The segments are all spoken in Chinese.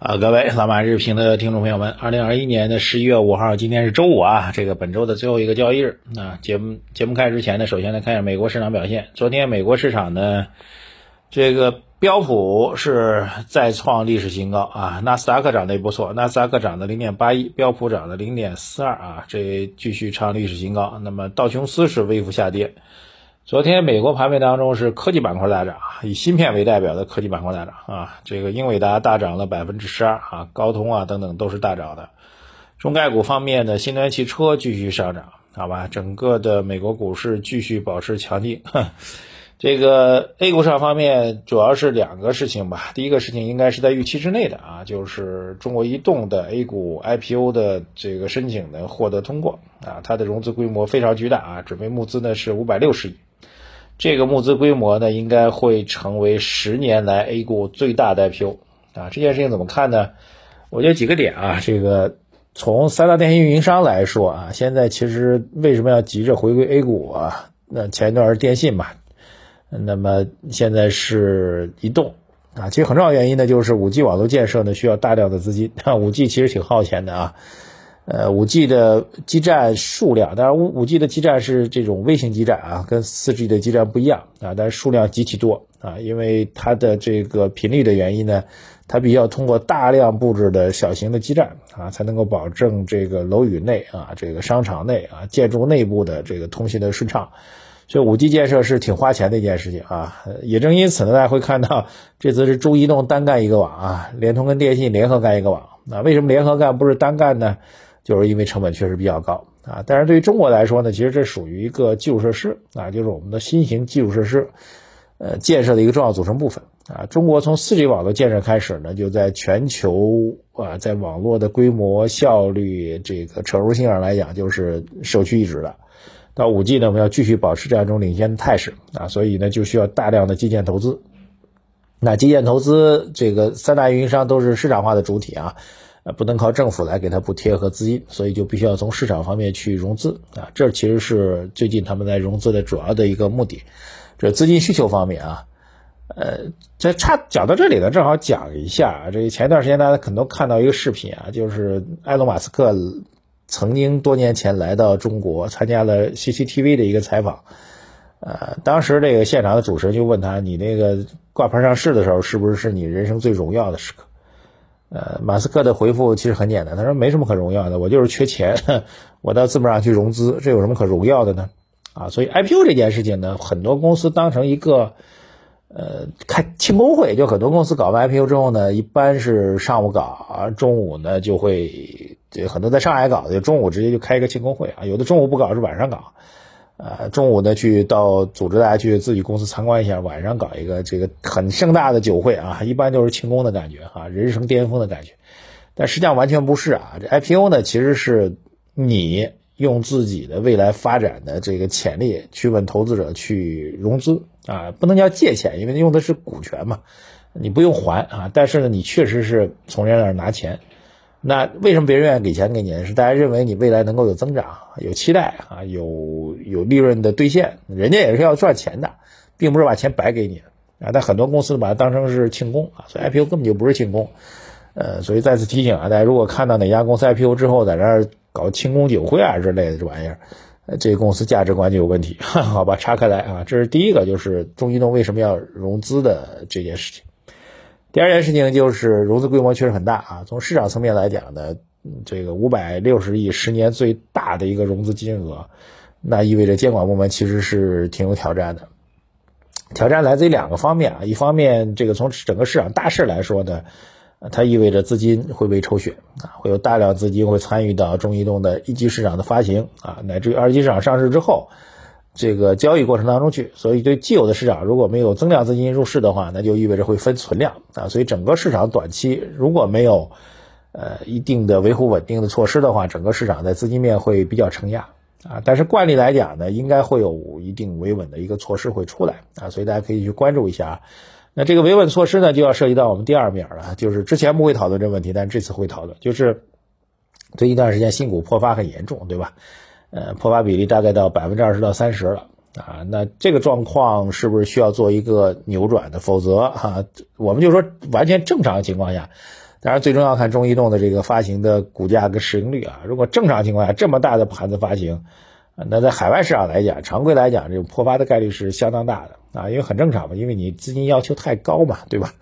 啊，各位老马日评的听众朋友们，二零二一年的十一月五号，今天是周五啊，这个本周的最后一个交易日。那节目节目开始之前呢，首先来看一下美国市场表现。昨天美国市场呢，这个标普是再创历史新高啊，纳斯达克涨得也不错，纳斯达克涨了零点八一，标普涨了零点四二啊，这继续创历史新高。那么道琼斯是微幅下跌。昨天美国盘面当中是科技板块大涨，以芯片为代表的科技板块大涨啊，这个英伟达大涨了百分之十二啊，高通啊等等都是大涨的。中概股方面呢，新能源汽车继续上涨，好吧，整个的美国股市继续保持强劲。这个 A 股上方面主要是两个事情吧，第一个事情应该是在预期之内的啊，就是中国移动的 A 股 IPO 的这个申请呢获得通过啊，它的融资规模非常巨大啊，准备募资呢是五百六十亿。这个募资规模呢，应该会成为十年来 A 股最大的 IPO 啊！这件事情怎么看呢？我觉得几个点啊，这个从三大电信运营商来说啊，现在其实为什么要急着回归 A 股啊？那前一段是电信嘛，那么现在是移动啊。其实很重要原因呢，就是五 G 网络建设呢需要大量的资金，五 G 其实挺耗钱的啊。呃，五 G 的基站数量，当然五五 G 的基站是这种微型基站啊，跟四 G 的基站不一样啊，但是数量极其多啊，因为它的这个频率的原因呢，它必须要通过大量布置的小型的基站啊，才能够保证这个楼宇内啊，这个商场内啊，建筑内部的这个通信的顺畅，所以五 G 建设是挺花钱的一件事情啊，也正因此呢，大家会看到这次是中移动单干一个网啊，联通跟电信联合干一个网啊，为什么联合干不是单干呢？就是因为成本确实比较高啊，但是对于中国来说呢，其实这属于一个基础设施啊，就是我们的新型基础设施，呃，建设的一个重要组成部分啊。中国从 4G 网络建设开始呢，就在全球啊，在网络的规模、效率、这个成熟性上来讲，就是首屈一指的。到 5G 呢，我们要继续保持这样一种领先的态势啊，所以呢，就需要大量的基建投资。那基建投资，这个三大运营商都是市场化的主体啊。不能靠政府来给他补贴和资金，所以就必须要从市场方面去融资啊。这其实是最近他们在融资的主要的一个目的。这资金需求方面啊，呃，这差讲到这里呢，正好讲一下。这前一段时间大家可能看到一个视频啊，就是埃隆·马斯克曾经多年前来到中国参加了 CCTV 的一个采访。呃，当时这个现场的主持人就问他：“你那个挂牌上市的时候，是不是是你人生最荣耀的时刻？”呃，马斯克的回复其实很简单，他说没什么可荣耀的，我就是缺钱，我到资本上去融资，这有什么可荣耀的呢？啊，所以 IPO 这件事情呢，很多公司当成一个呃开庆功会，就很多公司搞完 IPO 之后呢，一般是上午搞，中午呢就会，这很多在上海搞的，就中午直接就开一个庆功会啊，有的中午不搞，是晚上搞。呃，中午呢去到组织大家去自己公司参观一下，晚上搞一个这个很盛大的酒会啊，一般就是庆功的感觉啊，人生巅峰的感觉。但实际上完全不是啊，这 IPO 呢其实是你用自己的未来发展的这个潜力去问投资者去融资啊，不能叫借钱，因为用的是股权嘛，你不用还啊，但是呢你确实是从人家那儿拿钱。那为什么别人愿意给钱给你？是大家认为你未来能够有增长、有期待啊，有有利润的兑现，人家也是要赚钱的，并不是把钱白给你啊。但很多公司把它当成是庆功啊，所以 IPO 根本就不是庆功。呃，所以再次提醒啊，大家如果看到哪家公司 IPO 之后在那儿搞庆功酒会啊之类的这玩意儿，这个公司价值观就有问题。好吧，岔开来啊，这是第一个，就是中移动为什么要融资的这件事情。第二件事情就是融资规模确实很大啊，从市场层面来讲呢，这个五百六十亿十年最大的一个融资金额，那意味着监管部门其实是挺有挑战的。挑战来自于两个方面啊，一方面这个从整个市场大势来说呢，它意味着资金会被抽血啊，会有大量资金会参与到中移动的一级市场的发行啊，乃至于二级市场上市之后。这个交易过程当中去，所以对既有的市场如果没有增量资金入市的话，那就意味着会分存量啊，所以整个市场短期如果没有呃一定的维护稳定的措施的话，整个市场在资金面会比较承压啊。但是惯例来讲呢，应该会有一定维稳的一个措施会出来啊，所以大家可以去关注一下啊。那这个维稳措施呢，就要涉及到我们第二面了，就是之前不会讨论这个问题，但这次会讨论，就是最近一段时间新股破发很严重，对吧？呃，破发比例大概到百分之二十到三十了。啊，那这个状况是不是需要做一个扭转的？否则哈，我们就说完全正常情况下，当然最终要看中移动的这个发行的股价跟市盈率啊。如果正常情况下这么大的盘子发行，那在海外市场来讲，常规来讲，这种破发的概率是相当大的啊，因为很正常嘛，因为你资金要求太高嘛，对吧？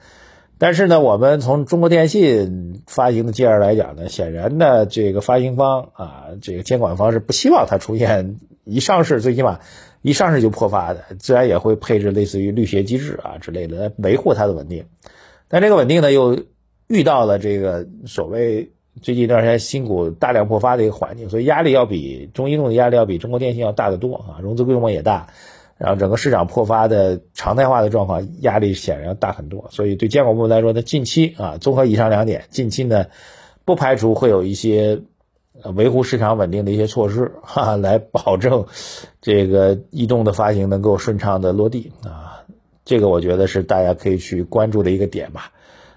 但是呢，我们从中国电信发行的介绍来讲呢，显然呢，这个发行方啊，这个监管方是不希望它出现一上市，最起码。一上市就破发的，自然也会配置类似于滤血机制啊之类的来维护它的稳定。但这个稳定呢，又遇到了这个所谓最近一段时间新股大量破发的一个环境，所以压力要比中移动的压力要比中国电信要大得多啊，融资规模也大，然后整个市场破发的常态化的状况压力显然要大很多。所以对监管部门来说，它近期啊，综合以上两点，近期呢不排除会有一些。维护市场稳定的一些措施，哈，来保证这个移动的发行能够顺畅的落地啊，这个我觉得是大家可以去关注的一个点吧。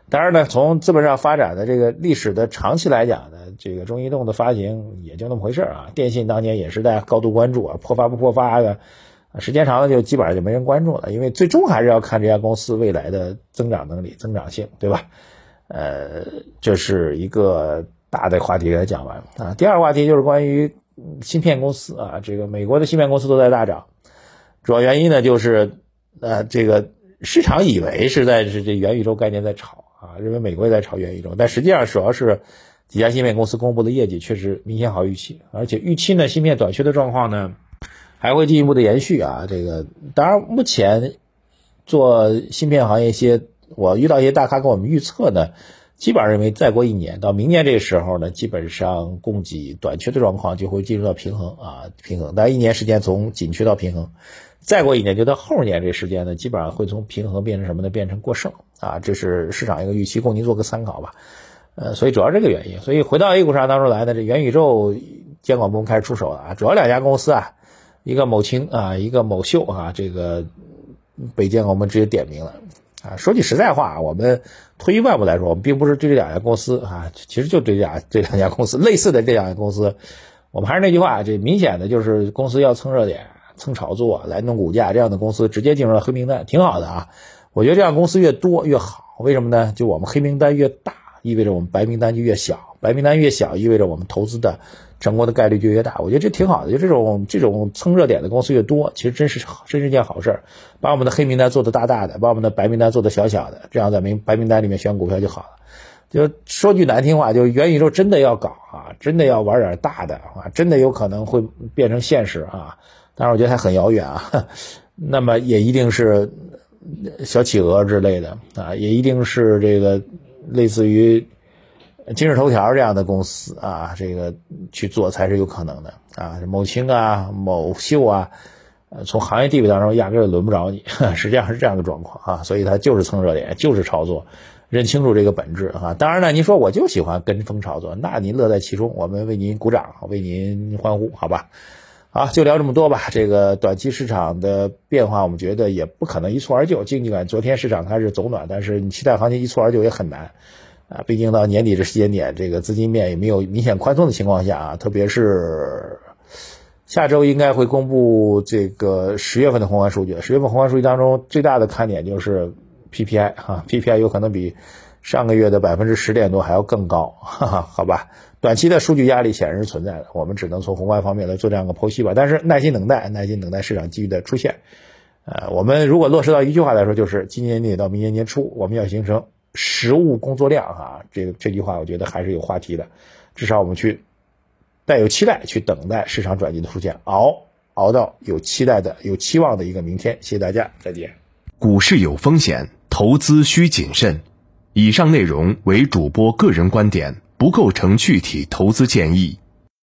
当然呢，从资本上发展的这个历史的长期来讲呢，这个中移动的发行也就那么回事啊。电信当年也是大家高度关注啊，破发不破发的，时间长了就基本上就没人关注了，因为最终还是要看这家公司未来的增长能力、增长性，对吧？呃，这是一个。大的话题给他讲完啊，第二个话题就是关于芯片公司啊，这个美国的芯片公司都在大涨，主要原因呢就是呃这个市场以为是在是这元宇宙概念在炒啊，认为美国也在炒元宇宙，但实际上主要是几家芯片公司公布的业绩确实明显好预期，而且预期呢芯片短缺的状况呢还会进一步的延续啊，这个当然目前做芯片行业一些我遇到一些大咖跟我们预测呢。基本上认为，再过一年到明年这时候呢，基本上供给短缺的状况就会进入到平衡啊，平衡。但一年时间从紧缺到平衡，再过一年就到后年这时间呢，基本上会从平衡变成什么呢？变成过剩啊，这是市场一个预期，供您做个参考吧。呃，所以主要这个原因。所以回到 A 股上当中来呢，这元宇宙监管部门开始出手了啊，主要两家公司啊，一个某青啊，一个某秀啊，这个北京我们直接点名了。啊，说句实在话，我们退一万步来说，我们并不是对这两家公司啊，其实就对这俩这两家公司 类似的这两家公司，我们还是那句话，这明显的就是公司要蹭热点、蹭炒作来弄股价，这样的公司直接进入了黑名单，挺好的啊。我觉得这样公司越多越好，为什么呢？就我们黑名单越大，意味着我们白名单就越小，白名单越小，意味着我们投资的。成功的概率就越大，我觉得这挺好的。就这种这种蹭热点的公司越多，其实真是真是件好事儿。把我们的黑名单做的大大的，把我们的白名单做的小小的，这样在明白名单里面选股票就好了。就说句难听话，就元宇宙真的要搞啊，真的要玩点大的啊，真的有可能会变成现实啊。当然，我觉得还很遥远啊。那么也一定是小企鹅之类的啊，也一定是这个类似于。今日头条这样的公司啊，这个去做才是有可能的啊。某青啊、某秀啊，呃，从行业地位当中压根儿轮不着你，实际上是这样的状况啊。所以它就是蹭热点，就是炒作，认清楚这个本质啊。当然了，您说我就喜欢跟风炒作，那您乐在其中，我们为您鼓掌，为您欢呼，好吧？好，就聊这么多吧。这个短期市场的变化，我们觉得也不可能一蹴而就。尽管昨天市场开始走暖，但是你期待行情一蹴而就也很难。啊，毕竟到年底这时间点，这个资金面也没有明显宽松的情况下啊，特别是下周应该会公布这个十月份的宏观数据。十月份宏观数据当中最大的看点就是 PPI 哈，PPI 有可能比上个月的百分之十点多还要更高，哈哈，好吧，短期的数据压力显然是存在的，我们只能从宏观方面来做这样的剖析吧。但是耐心等待，耐心等待市场机遇的出现。呃，我们如果落实到一句话来说，就是今年年底到明年年初，我们要形成。实物工作量啊，这个这句话我觉得还是有话题的，至少我们去带有期待去等待市场转机的出现，熬熬到有期待的、有期望的一个明天。谢谢大家，再见。股市有风险，投资需谨慎。以上内容为主播个人观点，不构成具体投资建议。